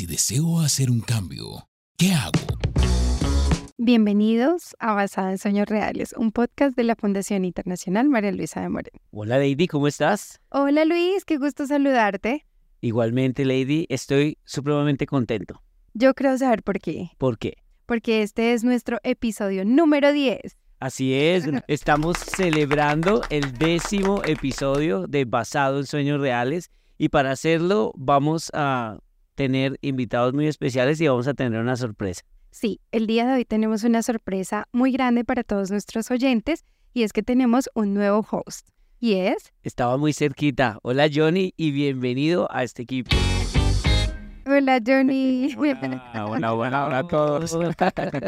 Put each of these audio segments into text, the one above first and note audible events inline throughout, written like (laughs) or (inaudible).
si deseo hacer un cambio, ¿qué hago? Bienvenidos a Basada en Sueños Reales, un podcast de la Fundación Internacional María Luisa de Moreno. Hola Lady, ¿cómo estás? Hola Luis, qué gusto saludarte. Igualmente Lady, estoy supremamente contento. Yo creo saber por qué. ¿Por qué? Porque este es nuestro episodio número 10. Así es, estamos celebrando el décimo episodio de Basado en Sueños Reales y para hacerlo vamos a tener invitados muy especiales y vamos a tener una sorpresa. Sí, el día de hoy tenemos una sorpresa muy grande para todos nuestros oyentes y es que tenemos un nuevo host. ¿Y es? Estaba muy cerquita. Hola Johnny y bienvenido a este equipo. Hola Johnny. (laughs) Hola, hola, hola, hola a todos.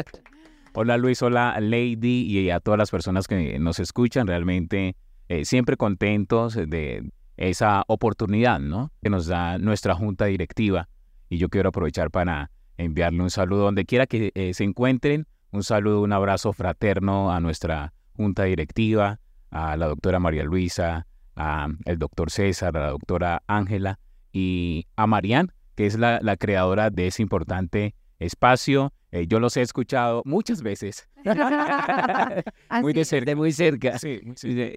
(laughs) hola Luis, hola Lady y a todas las personas que nos escuchan. Realmente eh, siempre contentos de esa oportunidad ¿no? que nos da nuestra junta directiva. Y yo quiero aprovechar para enviarle un saludo donde quiera que eh, se encuentren, un saludo, un abrazo fraterno a nuestra junta directiva, a la doctora María Luisa, a el doctor César, a la doctora Ángela y a Marian, que es la, creadora de ese importante espacio. Eh, yo los he escuchado muchas veces. (laughs) (laughs) muy de cerca. muy cerca.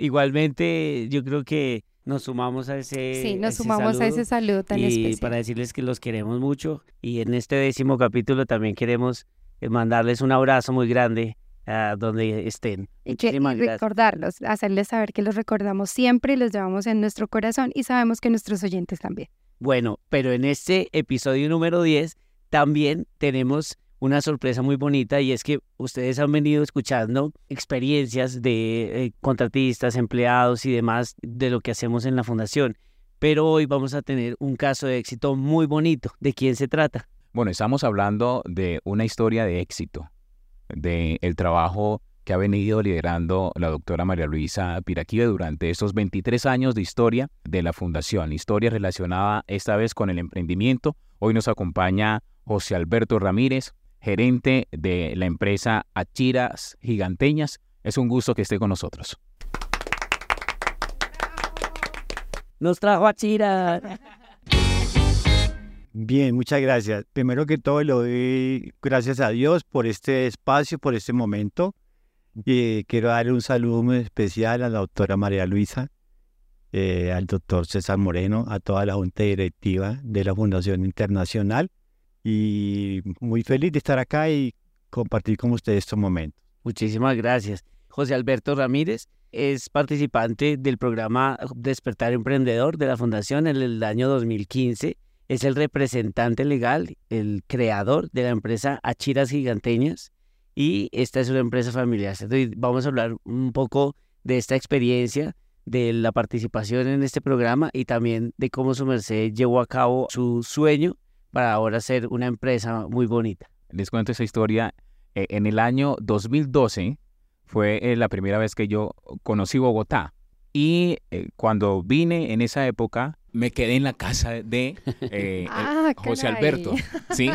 Igualmente, yo creo que nos sumamos a ese Sí, nos sumamos a ese saludo tan y para decirles que los queremos mucho y en este décimo capítulo también queremos eh, mandarles un abrazo muy grande a donde estén. Y, que, recordarlos, hacerles saber que los recordamos siempre y los llevamos en nuestro corazón y sabemos que nuestros oyentes también. Bueno, pero en este episodio número 10 también tenemos una sorpresa muy bonita y es que ustedes han venido escuchando experiencias de eh, contratistas, empleados y demás de lo que hacemos en la fundación. Pero hoy vamos a tener un caso de éxito muy bonito. ¿De quién se trata? Bueno, estamos hablando de una historia de éxito, de el trabajo que ha venido liderando la doctora María Luisa Piraquive durante estos 23 años de historia de la fundación, historia relacionada esta vez con el emprendimiento. Hoy nos acompaña José Alberto Ramírez, gerente de la empresa Achiras Giganteñas. Es un gusto que esté con nosotros. Nos trajo Achira. Bien, muchas gracias. Primero que todo, le doy gracias a Dios por este espacio, por este momento. Y quiero darle un saludo muy especial a la doctora María Luisa, eh, al doctor César Moreno, a toda la junta directiva de la Fundación Internacional y muy feliz de estar acá y compartir con ustedes estos momentos. Muchísimas gracias. José Alberto Ramírez es participante del programa Despertar Emprendedor de la Fundación en el año 2015. Es el representante legal, el creador de la empresa Achiras Giganteñas y esta es una empresa familiar. Entonces, vamos a hablar un poco de esta experiencia, de la participación en este programa y también de cómo su merced llevó a cabo su sueño para ahora ser una empresa muy bonita. Les cuento esa historia. Eh, en el año 2012 fue eh, la primera vez que yo conocí Bogotá. Y eh, cuando vine en esa época, me quedé en la casa de (laughs) ah, José Alberto. ¿sí?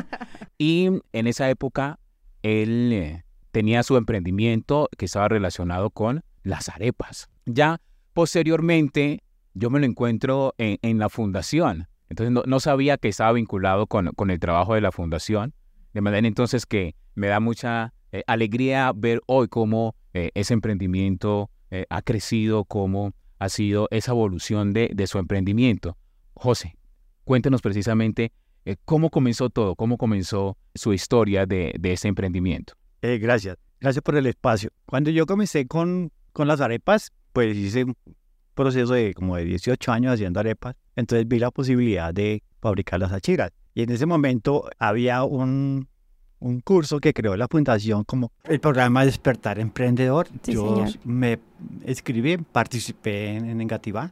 Y en esa época él tenía su emprendimiento que estaba relacionado con las arepas. Ya posteriormente yo me lo encuentro en la fundación entonces no, sabía que estaba vinculado con, el trabajo de la fundación, de manera entonces que me da mucha eh, alegría ver hoy cómo eh, ese emprendimiento eh, ha crecido, cómo ha sido esa evolución de, su emprendimiento. José, cuéntenos precisamente cómo comenzó todo, cómo comenzó su historia de, ese emprendimiento. gracias, gracias por el espacio. Cuando yo comencé con, con las arepas, pues hice proceso de como de 18 años haciendo arepas, entonces vi la posibilidad de fabricar las achiras. Y en ese momento había un, un curso que creó la fundación como el programa Despertar Emprendedor. Yo me escribí, participé en, en Engativá.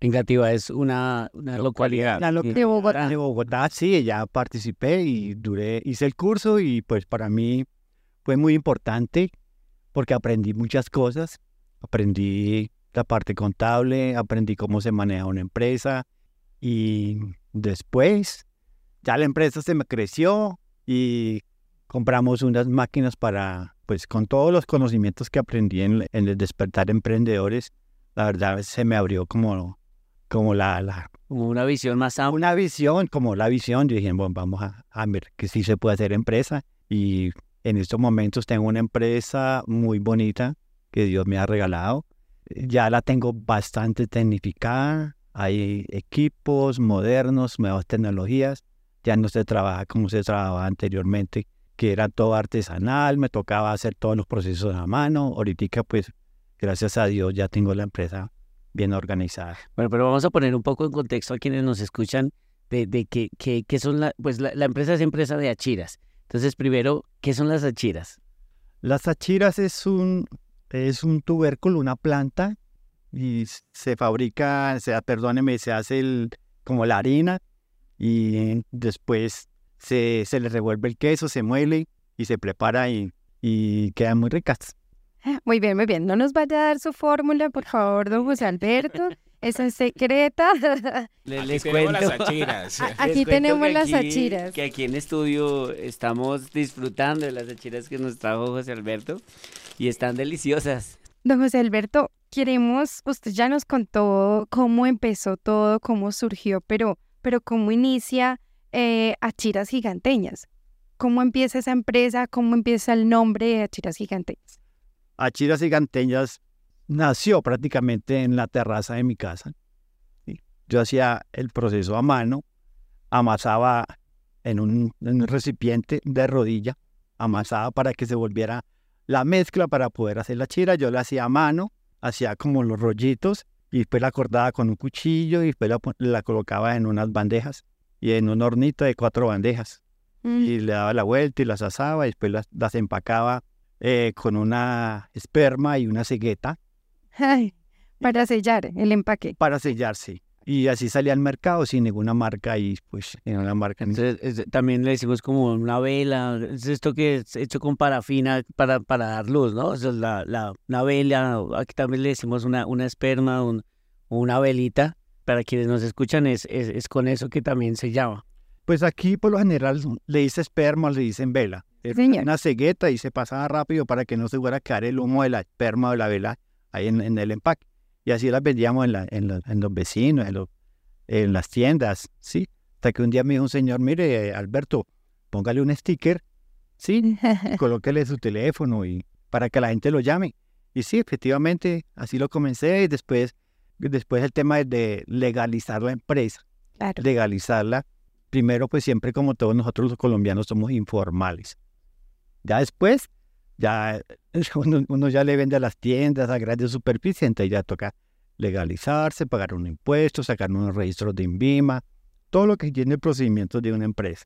Engativá es una, una localidad. de Bogotá. De Bogotá, sí, ya participé y duré, hice el curso y pues para mí fue muy importante porque aprendí muchas cosas. Aprendí la parte contable, aprendí cómo se maneja una empresa y después ya la empresa se me creció y compramos unas máquinas para, pues con todos los conocimientos que aprendí en, el despertar emprendedores, la verdad se me abrió como, como la, la una visión más amplia. Una visión, como la visión, yo dije, bueno, vamos a, a ver que sí se puede hacer empresa. Y en estos momentos tengo una empresa muy bonita que Dios me ha regalado. Ya la tengo bastante tecnificada. Hay equipos modernos, nuevas tecnologías. Ya no se trabaja como se trabajaba anteriormente, que era todo artesanal, me tocaba hacer todos los procesos a mano. Ahorita, pues, gracias a Dios, ya tengo la empresa bien organizada. Bueno, pero vamos a poner un poco en contexto a quienes nos escuchan de, de que, que, que son la, pues la, la empresa es empresa de achiras. Entonces, primero, ¿qué son las achiras? Las achiras es un, es un tubérculo, una planta, y se fabrica, se, perdóneme, se hace el, como la harina, y después se, se le revuelve el queso, se muele y se prepara y, y quedan muy ricas. Muy bien, muy bien. No nos vaya a dar su fórmula, por favor, don José (laughs) Alberto. Esa es secreta. (laughs) Les, Aquí les tenemos cuento. las achiras. (laughs) Les Aquí cuento tenemos que las aquí- achiras. Que aquí en estudio estamos disfrutando de las achiras que nos trajo José Alberto y están deliciosas. Don José Alberto, queremos, usted ya nos contó cómo empezó todo, cómo surgió, pero, pero cómo inicia eh, Achiras Giganteñas. ¿Cómo empieza esa empresa? ¿Cómo empieza el nombre de Achiras Giganteñas? Achiras Giganteñas nació prácticamente en la terraza de mi casa. ¿sí? Yo hacía el proceso a mano, amasaba en un, en un recipiente de rodilla, amasaba para que se volviera la mezcla para poder hacer la chira. Yo la hacía a mano, hacía como los rollitos y después la cortaba con un cuchillo y después la, colocaba en unas bandejas y en un hornito de cuatro bandejas Mm, y le daba la vuelta y las asaba y después las, las empacaba eh, con una esperma y una cegueta ay, para sellar el empaque. para sellarse. Y así salía al mercado sin ninguna marca y pues en una marca. ni- Entonces, es- también le decimos como una vela, es esto que es hecho con parafina para, para dar luz, ¿no? Es la, la, una vela, aquí también le decimos una, una esperma, un- una velita. Para quienes nos escuchan, es, es, es con eso que también se llama. Pues aquí por lo general le dice esperma, le dicen vela. Señor. Una cegueta y se pasaba rápido para que no se fuera a quedar el humo de la esperma o de la vela ahí en, en el empaque. Y así las vendíamos en, la- en, la- en los vecinos, en, los- en las tiendas, ¿sí? Hasta que un día me dijo un señor, mire, Alberto, póngale un sticker, ¿sí? y (laughs) colóquele su teléfono y para que la gente lo llame. Y sí, efectivamente, así lo comencé y después, después el tema de- de legalizar la empresa, Claro. legalizarla. Primero, pues siempre como todos nosotros los colombianos somos informales. Ya después, ya (laughs) uno, uno ya le vende a las tiendas, a grandes superficies, entonces ya toca legalizarse, pagar un impuesto, sacar unos registros de INVIMA, todo lo que tiene el procedimiento de una empresa.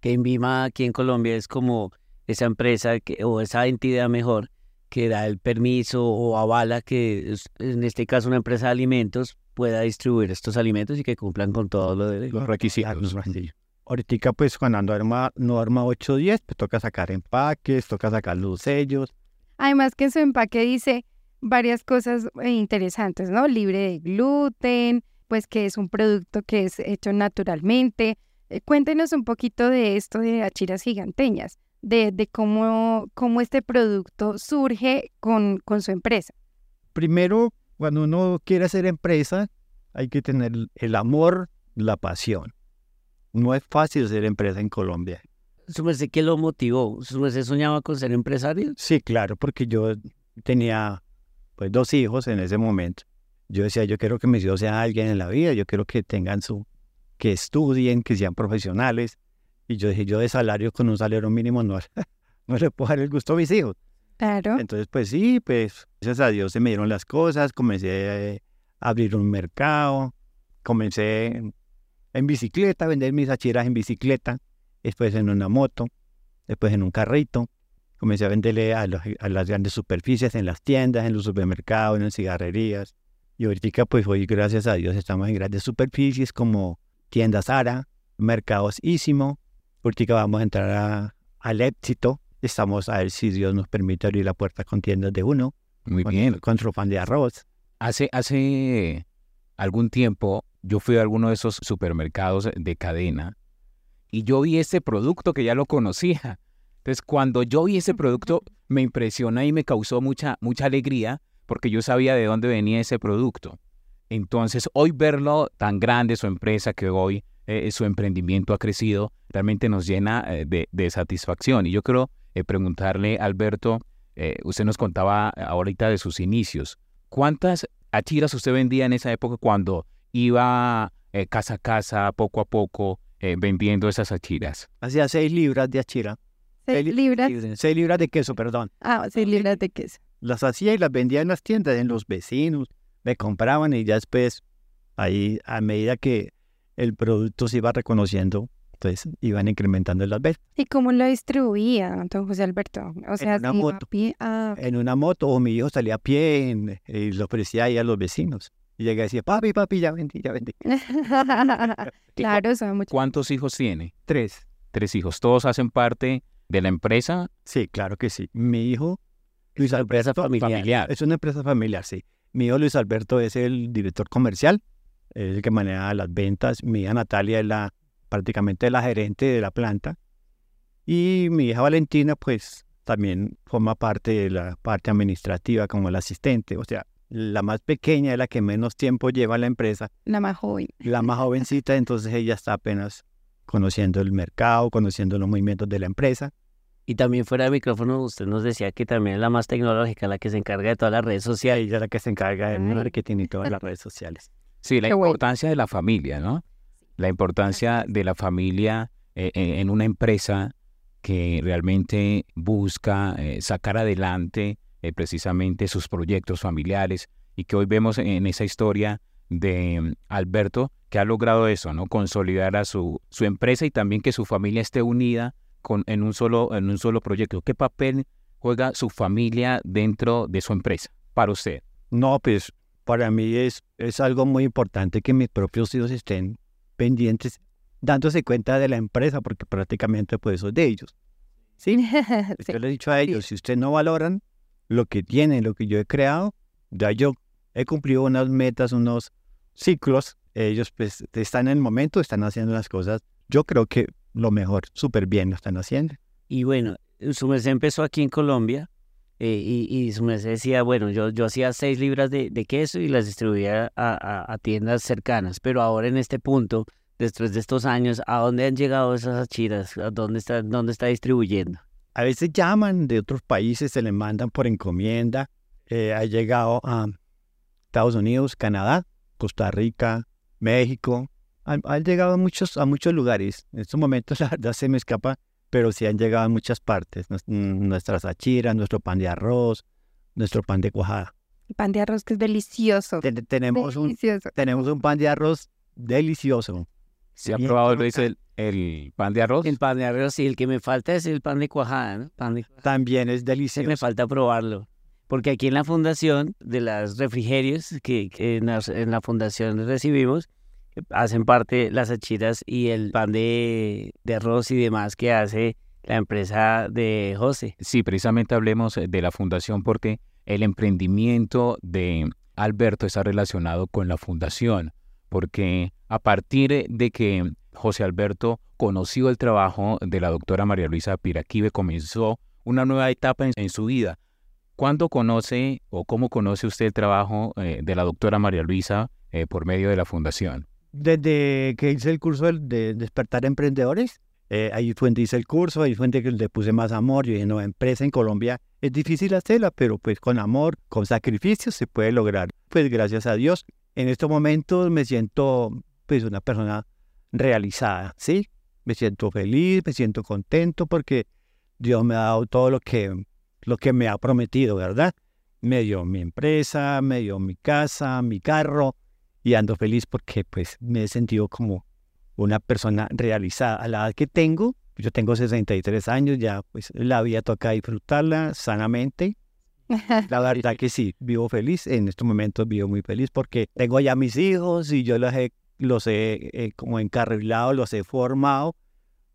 que Envima aquí en Colombia es como esa empresa que, o esa entidad mejor que da el permiso o avala que en este caso una empresa de alimentos pueda distribuir estos alimentos y que cumplan con todo lo de Los requisitos. Ahorita, pues, cuando norma, norma 810, pues toca sacar empaques, toca sacar los sellos. Además que en su empaque dice varias cosas eh, interesantes, ¿no? Libre de gluten, pues que es un producto que es hecho naturalmente. Eh, cuéntenos un poquito de esto de achiras giganteñas, de, de cómo, cómo este producto surge con, con su empresa. Primero, cuando uno quiere hacer empresa, hay que tener el amor, la pasión. No es fácil ser empresa en Colombia. Su merced, ¿qué lo motivó? ¿Su merced soñaba con ser empresario? Sí, claro, porque yo tenía pues dos hijos en ese momento. Yo decía, yo quiero que mis hijos sean alguien en la vida, yo quiero que tengan su, que estudien, que sean profesionales. Y yo dije, yo de salario con un salario mínimo no, (laughs) no le puedo dar el gusto a mis hijos. Claro. Entonces, pues sí, pues gracias a Dios se me dieron las cosas, comencé a abrir un mercado, comencé en, bicicleta, vender mis achiras en bicicleta, después en una moto, después en un carrito, comencé a venderle a, los- a las grandes superficies, en las tiendas, en los supermercados, en las cigarrerías. Y ahorita, pues hoy, gracias a Dios, estamos en grandes superficies como tiendas Ara, mercados Ísimo. Ahorita vamos a entrar a- al éxito. Estamos a ver si Dios nos permite abrir la puerta con tiendas de uno, Muy con, bien. con su pan de arroz. Hace, hace algún tiempo yo fui a alguno de esos supermercados de cadena y yo vi ese producto que ya lo conocía. Entonces, cuando yo vi ese producto, me impresionó y me causó mucha, mucha alegría porque yo sabía de dónde venía ese producto. Entonces, hoy verlo tan grande, su empresa, que hoy eh, su emprendimiento ha crecido, realmente nos llena eh, de, de, satisfacción. Y yo quiero eh, preguntarle, Alberto, usted nos contaba ahorita de sus inicios. ¿Cuántas achiras usted vendía en esa época cuando iba casa a casa, poco a poco, vendiendo esas achiras? Hacía seis libras de achira. ¿Seis libras? Seis libras de queso, perdón. Ah, seis libras de queso. Las hacía y las vendía en las tiendas, en los vecinos. Me compraban y ya después, ahí, a medida que el producto se iba reconociendo, entonces iban incrementando las ventas. ¿Y cómo lo distribuía, don José Alberto? O sea, en una, moto, ah, en una moto, o mi hijo salía a pie y lo ofrecía ahí a los vecinos. Y llega y decía, papi, papi, ya vendí, ya vendí. (laughs) claro, eso mucho. ¿Cuántos hijos tiene? Tres. Tres hijos. ¿Todos hacen parte de la empresa? Sí, claro que sí. Mi hijo, Luis Alberto. Empresa familiar. Es una empresa familiar, sí. Mi hijo Luis Alberto es el director comercial es el que maneja las ventas. Mi hija Natalia es la, prácticamente la gerente de la planta. Y mi hija Valentina, pues también forma parte de la parte administrativa como la asistente. O sea, la más pequeña es la que menos tiempo lleva la empresa. La más joven. La más jovencita, entonces ella está apenas conociendo el mercado, conociendo los movimientos de la empresa. Y también fuera de micrófono, usted nos decía que también es la más tecnológica, la que se encarga de todas las redes sociales. Ella es la que se encarga del marketing y todas las redes sociales. Sí, la importancia de la familia, ¿no? La importancia de la familia eh, eh, en una empresa que realmente busca eh, sacar adelante precisamente sus proyectos familiares y que hoy vemos en esa historia de mm, Alberto que ha logrado eso, ¿no? Consolidar a su, su empresa y también que su familia esté unida con, en, un solo, en un solo proyecto. ¿Qué papel juega su familia dentro de su empresa para usted? No, pues para mí es, es algo muy importante que mis propios hijos estén pendientes, dándose cuenta de la empresa, porque prácticamente pues eso es de ellos. (laughs) ¿Sí? Yo les he dicho a ellos, si ustedes no valoran lo que tienen, lo que yo he creado, ya yo he cumplido unas metas, unos ciclos, ellos pues están en el momento, están haciendo las cosas, yo creo que lo mejor, súper bien lo están haciendo. Y bueno, su merced empezó aquí en Colombia, eh, y, y, su merced decía, bueno, yo, yo hacía seis libras de, queso y las distribuía a, tiendas cercanas, pero ahora en este punto, después de estos años, ¿a dónde han llegado esas achiras? ¿A dónde está, dónde está distribuyendo? A veces llaman de otros países, se les mandan por encomienda. Eh, ha llegado a Estados Unidos, Canadá, Costa Rica, México. Han, llegado a muchos, a muchos lugares. En estos momentos, (laughs) la verdad, se me escapa pero sí han llegado a muchas partes. Nuestras achiras, nuestro pan de arroz, nuestro pan de cuajada. El pan de arroz que es delicioso. tenemos, Un, tenemos un pan de arroz delicioso. ¿Se ha probado Luis el, el pan de arroz? El pan de arroz, sí. El que me falta es el pan de cuajada, ¿no? Pan de También es delicioso. Me falta probarlo. Porque aquí en la fundación de las refrigerios que, en, la, fundación recibimos, hacen parte las achiras y el pan de, arroz y demás que hace la empresa de José. Sí, precisamente hablemos eh, de la fundación porque el emprendimiento de Alberto está relacionado con la fundación, porque a partir de que José Alberto conoció el trabajo de la doctora María Luisa Piraquive, comenzó una nueva etapa en, su vida. ¿Cuándo conoce o cómo conoce usted el trabajo eh, de la doctora María Luisa eh, por medio de la fundación? desde que hice el curso de Despertar Emprendedores, eh, ahí fue donde hice el curso, ahí fue donde le puse más amor. Yo dije, no, empresa en Colombia es difícil hacerla, pero pues con amor, con sacrificio se puede lograr. Pues gracias a Dios, en estos momentos me siento pues una persona realizada, ¿sí? Me siento feliz, me siento contento porque Dios me ha dado todo lo que, lo que me ha prometido, ¿verdad? Me dio mi empresa, me dio mi casa, mi carro, y ando feliz porque pues me he sentido como una persona realizada. A la edad que tengo, yo tengo 63 años, ya pues la vida toca disfrutarla sanamente. (laughs) La verdad que sí, vivo feliz, en estos momentos vivo muy feliz porque tengo ya mis hijos y yo los he, los he eh, como encarrilado, los he formado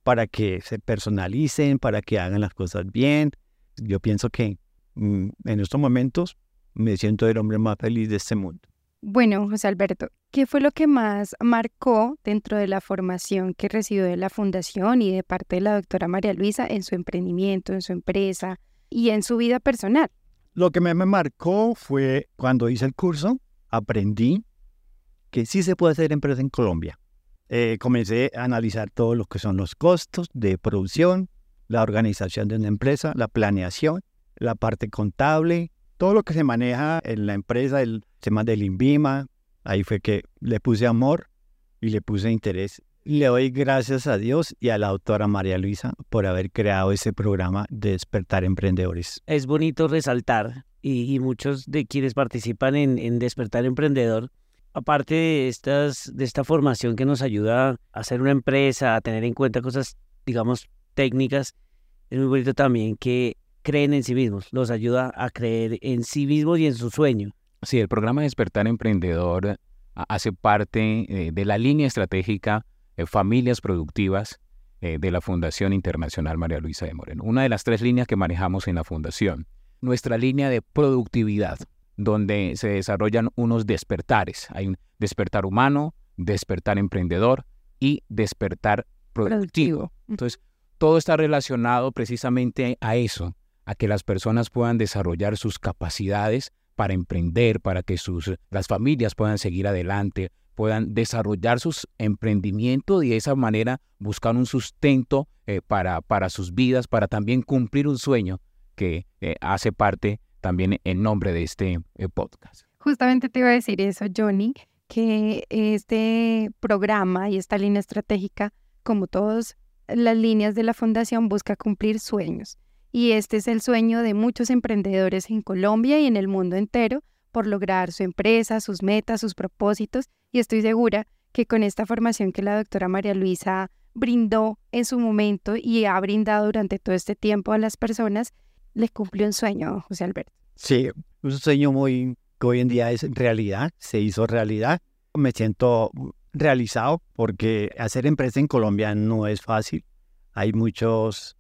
para que se personalicen, para que hagan las cosas bien. Yo pienso que mm, en estos momentos me siento el hombre más feliz de este mundo. Bueno, José Alberto, ¿qué fue lo que más marcó dentro de la formación que recibió de la fundación y de parte de la doctora María Luisa en su emprendimiento, en su empresa y en su vida personal? Lo que me marcó fue cuando hice el curso, aprendí que sí se puede hacer empresa en Colombia. Eh, comencé a analizar todo lo que son los costos de producción, la organización de una empresa, la planeación, la parte contable, todo lo que se maneja en la empresa, el tema del INVIMA. Ahí fue que le puse amor y le puse interés. Le doy gracias a Dios y a la doctora María Luisa por haber creado ese programa de despertar emprendedores. Es bonito resaltar y, muchos de quienes participan en, en Despertar Emprendedor aparte de, estas, de esta formación que nos ayuda a hacer una empresa, a tener en cuenta cosas, digamos, técnicas, es muy bonito también que creen en sí mismos, los ayuda a creer en sí mismos y en su sueño. Sí, el programa Despertar Emprendedor hace parte eh, de la línea estratégica de Familias Productivas eh, de la Fundación Internacional María Luisa de Moreno. Una de las tres líneas que manejamos en la Fundación. Nuestra línea de productividad, donde se desarrollan unos despertares. Hay un despertar humano, despertar emprendedor y despertar productivo. Entonces, todo está relacionado precisamente a eso, a que las personas puedan desarrollar sus capacidades para emprender, para que sus, las familias puedan seguir adelante, puedan desarrollar sus emprendimientos y de esa manera buscar un sustento eh, para, para sus vidas, para también cumplir un sueño que eh, hace parte también en nombre de este eh, podcast. Justamente te iba a decir eso, Johnny, que este programa y esta línea estratégica, como todas las líneas de la fundación, busca cumplir sueños. Y este es el sueño de muchos emprendedores en Colombia y en el mundo entero por lograr su empresa, sus metas, sus propósitos. Y estoy segura que con esta formación que la doctora María Luisa brindó en su momento y ha brindado durante todo este tiempo a las personas, les cumplió un sueño, José Alberto. Sí, un sueño muy que hoy en día es realidad, se hizo realidad. Me siento realizado porque hacer empresa en Colombia no es fácil. Hay muchos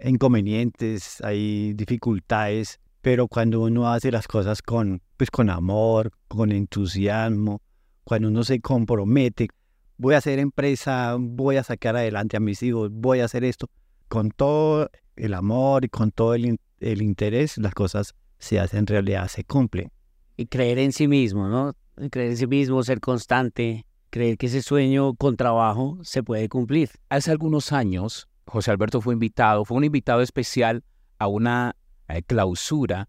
inconvenientes, hay dificultades, pero cuando uno hace las cosas con, pues con amor, con entusiasmo, cuando uno se compromete, voy a hacer empresa, voy a sacar adelante a mis hijos, voy a hacer esto, con todo el amor y con todo el, el interés, las cosas se hacen realidad, se cumplen. Y creer en sí mismo, ¿no? Creer en sí mismo, ser constante, creer que ese sueño con trabajo se puede cumplir. Hace algunos años, José Alberto fue invitado, fue un invitado especial a una eh, clausura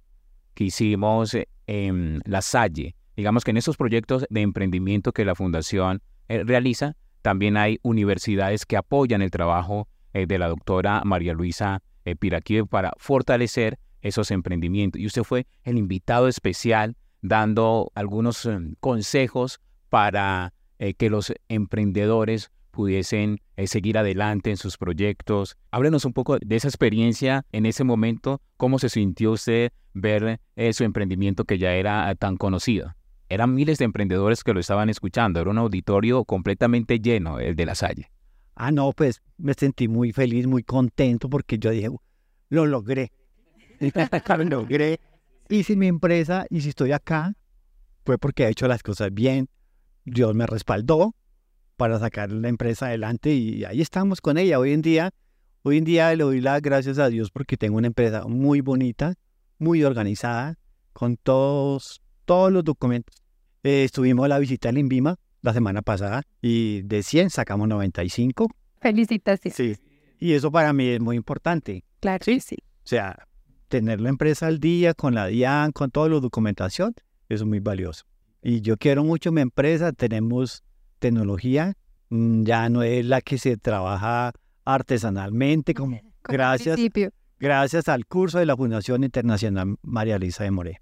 que hicimos eh, en La Salle. Digamos que en esos proyectos de emprendimiento que la Fundación eh, realiza, también hay universidades que apoyan el trabajo de la doctora María Luisa Piraquí para fortalecer esos emprendimientos. Y usted fue el invitado especial dando algunos em, consejos para eh, que los emprendedores pudiesen eh, seguir adelante en sus proyectos. Háblenos un poco de esa experiencia en ese momento, cómo se sintió usted ver eh, su emprendimiento que ya era tan conocido. Eran miles de emprendedores que lo estaban escuchando, era un auditorio completamente lleno, el de la Salle. Ah, no, pues me sentí muy feliz, muy contento porque yo dije, lo logré. (laughs) lo logré. Hice mi empresa y si estoy acá fue porque he hecho las cosas bien. Dios me respaldó para sacar la empresa adelante y ahí estamos con ella. Hoy en día, hoy en día le doy las gracias a Dios porque tengo una empresa muy bonita, muy organizada, con todos, todos los documentos. Eh, estuvimos a la visita al INVIMA la semana pasada y de 100 sacamos 95. Felicitaciones. Sí. Y eso para mí es muy importante. Claro. Sí, sí. O sea, tener la empresa al día con la DIAN, con toda la documentación, eso es muy valioso. Y yo quiero mucho mi empresa, tenemos tecnología, mm, ya no es la que se trabaja artesanalmente, como, (laughs) gracias, gracias al curso de la Fundación Internacional María Luisa de More.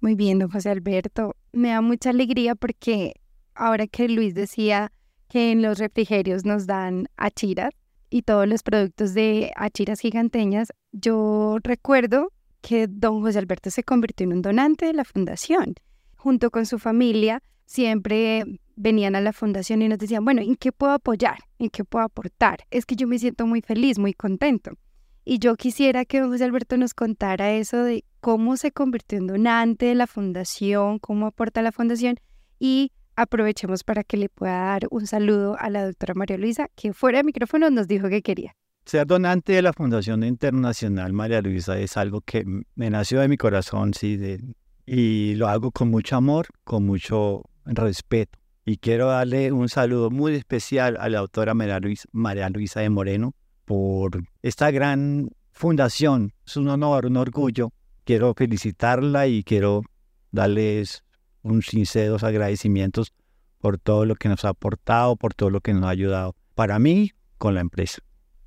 Muy bien, don José Alberto. Me da mucha alegría porque ahora que Luis decía que en los refrigerios nos dan achiras y todos los productos de achiras giganteñas, yo recuerdo que don José Alberto se convirtió en un donante de la fundación. Junto con su familia, siempre venían a la fundación y nos decían, bueno, ¿en qué puedo apoyar? ¿En qué puedo aportar? Es que yo me siento muy feliz, muy contento. Y yo quisiera que don José Alberto nos contara eso de cómo se convirtió en donante de la fundación, cómo aporta la fundación y aprovechemos para que le pueda dar un saludo a la doctora María Luisa, que fuera de micrófono nos dijo que quería. Ser donante de la Fundación Internacional María Luisa es algo que me nació de mi corazón, sí, y lo hago con mucho amor, con mucho respeto. Y quiero darle un saludo muy especial a la doctora María Luisa de Moreno por esta gran fundación. Es un honor, un orgullo. Quiero felicitarla y quiero darles unos sinceros agradecimientos por todo lo que nos ha aportado, por todo lo que nos ha ayudado para mí con la empresa.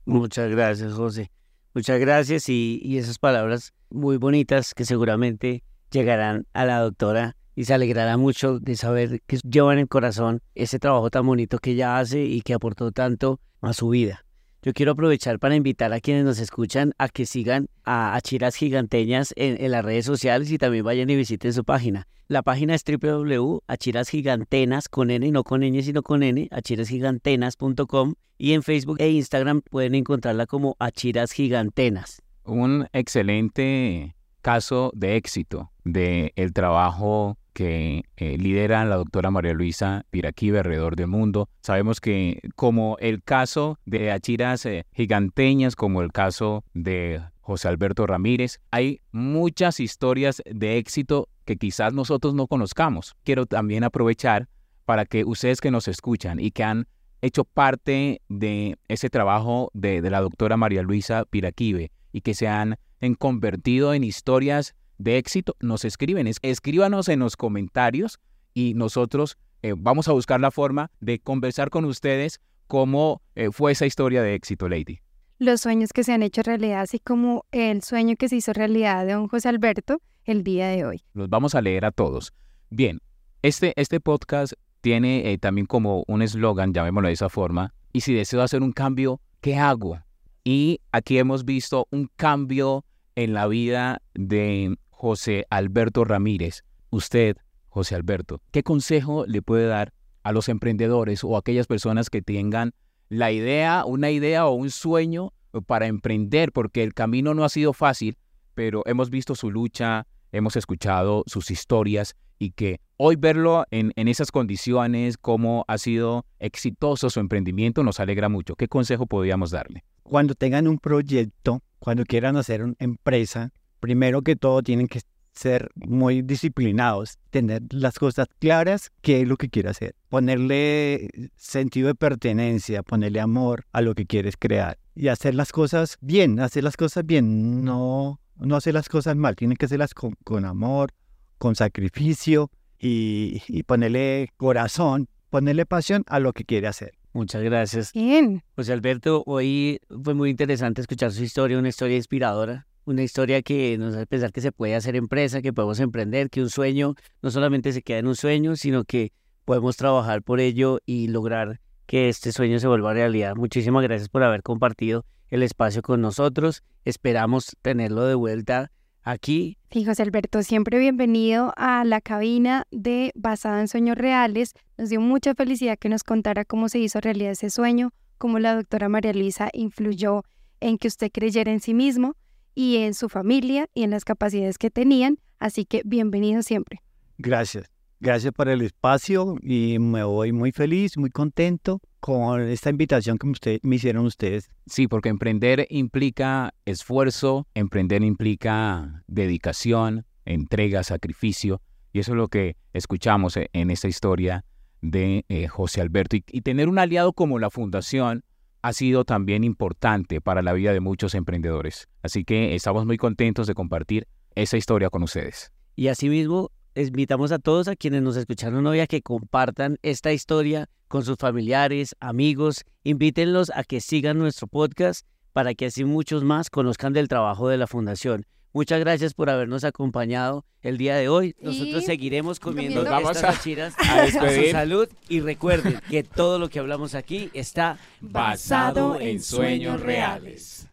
Muchas gracias, José. Muchas gracias y, y esas palabras muy bonitas que seguramente llegarán a la doctora y se alegrará mucho de saber que lleva en el corazón ese trabajo tan bonito que ella hace y que aportó tanto a su vida. Yo quiero aprovechar para invitar a quienes nos escuchan a que sigan a Achiras Giganteñas en, las redes sociales y también vayan y visiten su página. La página es www.achirasgigantenas con N, no con N, sino con N, achirasgigantenas.com y en Facebook e Instagram pueden encontrarla como Achiras Gigantenas. Un excelente caso de éxito del el trabajo que eh, lidera la doctora María Luisa Piraquí alrededor del mundo. Sabemos que como el caso de Achiras eh, giganteñas, como el caso de José Alberto Ramírez, hay muchas historias de éxito que quizás nosotros no conozcamos. Quiero también aprovechar para que ustedes que nos escuchan y que han hecho parte de ese trabajo de, de la doctora María Luisa Piraquive y que se han convertido en historias de éxito, nos escriben. Escríbanos en los comentarios y nosotros eh, vamos a buscar la forma de conversar con ustedes cómo eh, fue esa historia de éxito, Lady. Los sueños que se han hecho realidad, así como el sueño que se hizo realidad de don José Alberto el día de hoy. Los vamos a leer a todos. Bien, este, este podcast tiene eh, también como un eslogan, llamémoslo de esa forma, y si deseo hacer un cambio, ¿qué hago? Y aquí hemos visto un cambio en la vida de José Alberto Ramírez. Usted, José Alberto, ¿qué consejo le puede dar a los emprendedores o a aquellas personas que tengan la idea, una idea o un sueño para emprender? Porque el camino no ha sido fácil, pero hemos visto su lucha, hemos escuchado sus historias y que hoy verlo en, en, esas condiciones, cómo ha sido exitoso su emprendimiento, nos alegra mucho. ¿Qué consejo podríamos darle? Cuando tengan un proyecto, cuando quieran hacer una empresa, primero que todo tienen que ser muy disciplinados, tener las cosas claras, qué es lo que quiere hacer, ponerle sentido de pertenencia, ponerle amor a lo que quieres crear y hacer las cosas bien, hacer las cosas bien, no, no hacer las cosas mal, tienen que hacerlas con, con amor, con sacrificio y, y ponerle corazón, ponerle pasión a lo que quiere hacer. Muchas gracias. Bien. José Alberto, hoy fue muy interesante escuchar su historia, una historia inspiradora una historia que nos hace pensar que se puede hacer empresa, que podemos emprender, que un sueño no solamente se queda en un sueño, sino que podemos trabajar por ello y lograr que este sueño se vuelva realidad. Muchísimas gracias por haber compartido el espacio con nosotros. Esperamos tenerlo de vuelta aquí. Sí, Alberto, siempre bienvenido a la cabina de Basado en Sueños Reales. Nos dio mucha felicidad que nos contara cómo se hizo realidad ese sueño, cómo la doctora María Luisa influyó en que usted creyera en sí mismo y en su familia y en las capacidades que tenían. Así que bienvenido siempre. Gracias. Gracias por el espacio y me voy muy feliz, muy contento con esta invitación que usted, me hicieron ustedes. Sí, porque emprender implica esfuerzo, emprender implica dedicación, entrega, sacrificio, y eso es lo que escuchamos e, en esta historia de eh, José Alberto. y tener un aliado como la Fundación ha sido también importante para la vida de muchos emprendedores. Así que estamos muy contentos de compartir esa historia con ustedes. Y asimismo, invitamos a todos a quienes nos escucharon hoy a que compartan esta historia con sus familiares, amigos. Invítenlos a que sigan nuestro podcast para que así muchos más conozcan del trabajo de la Fundación. Muchas gracias por habernos acompañado el día de hoy. Nosotros seguiremos comiendo estas a, (laughs) a, su salud y recuerden que todo lo que hablamos aquí está basado en sueños reales.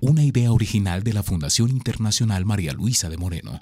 Una idea original de la Fundación Internacional María Luisa de Moreno.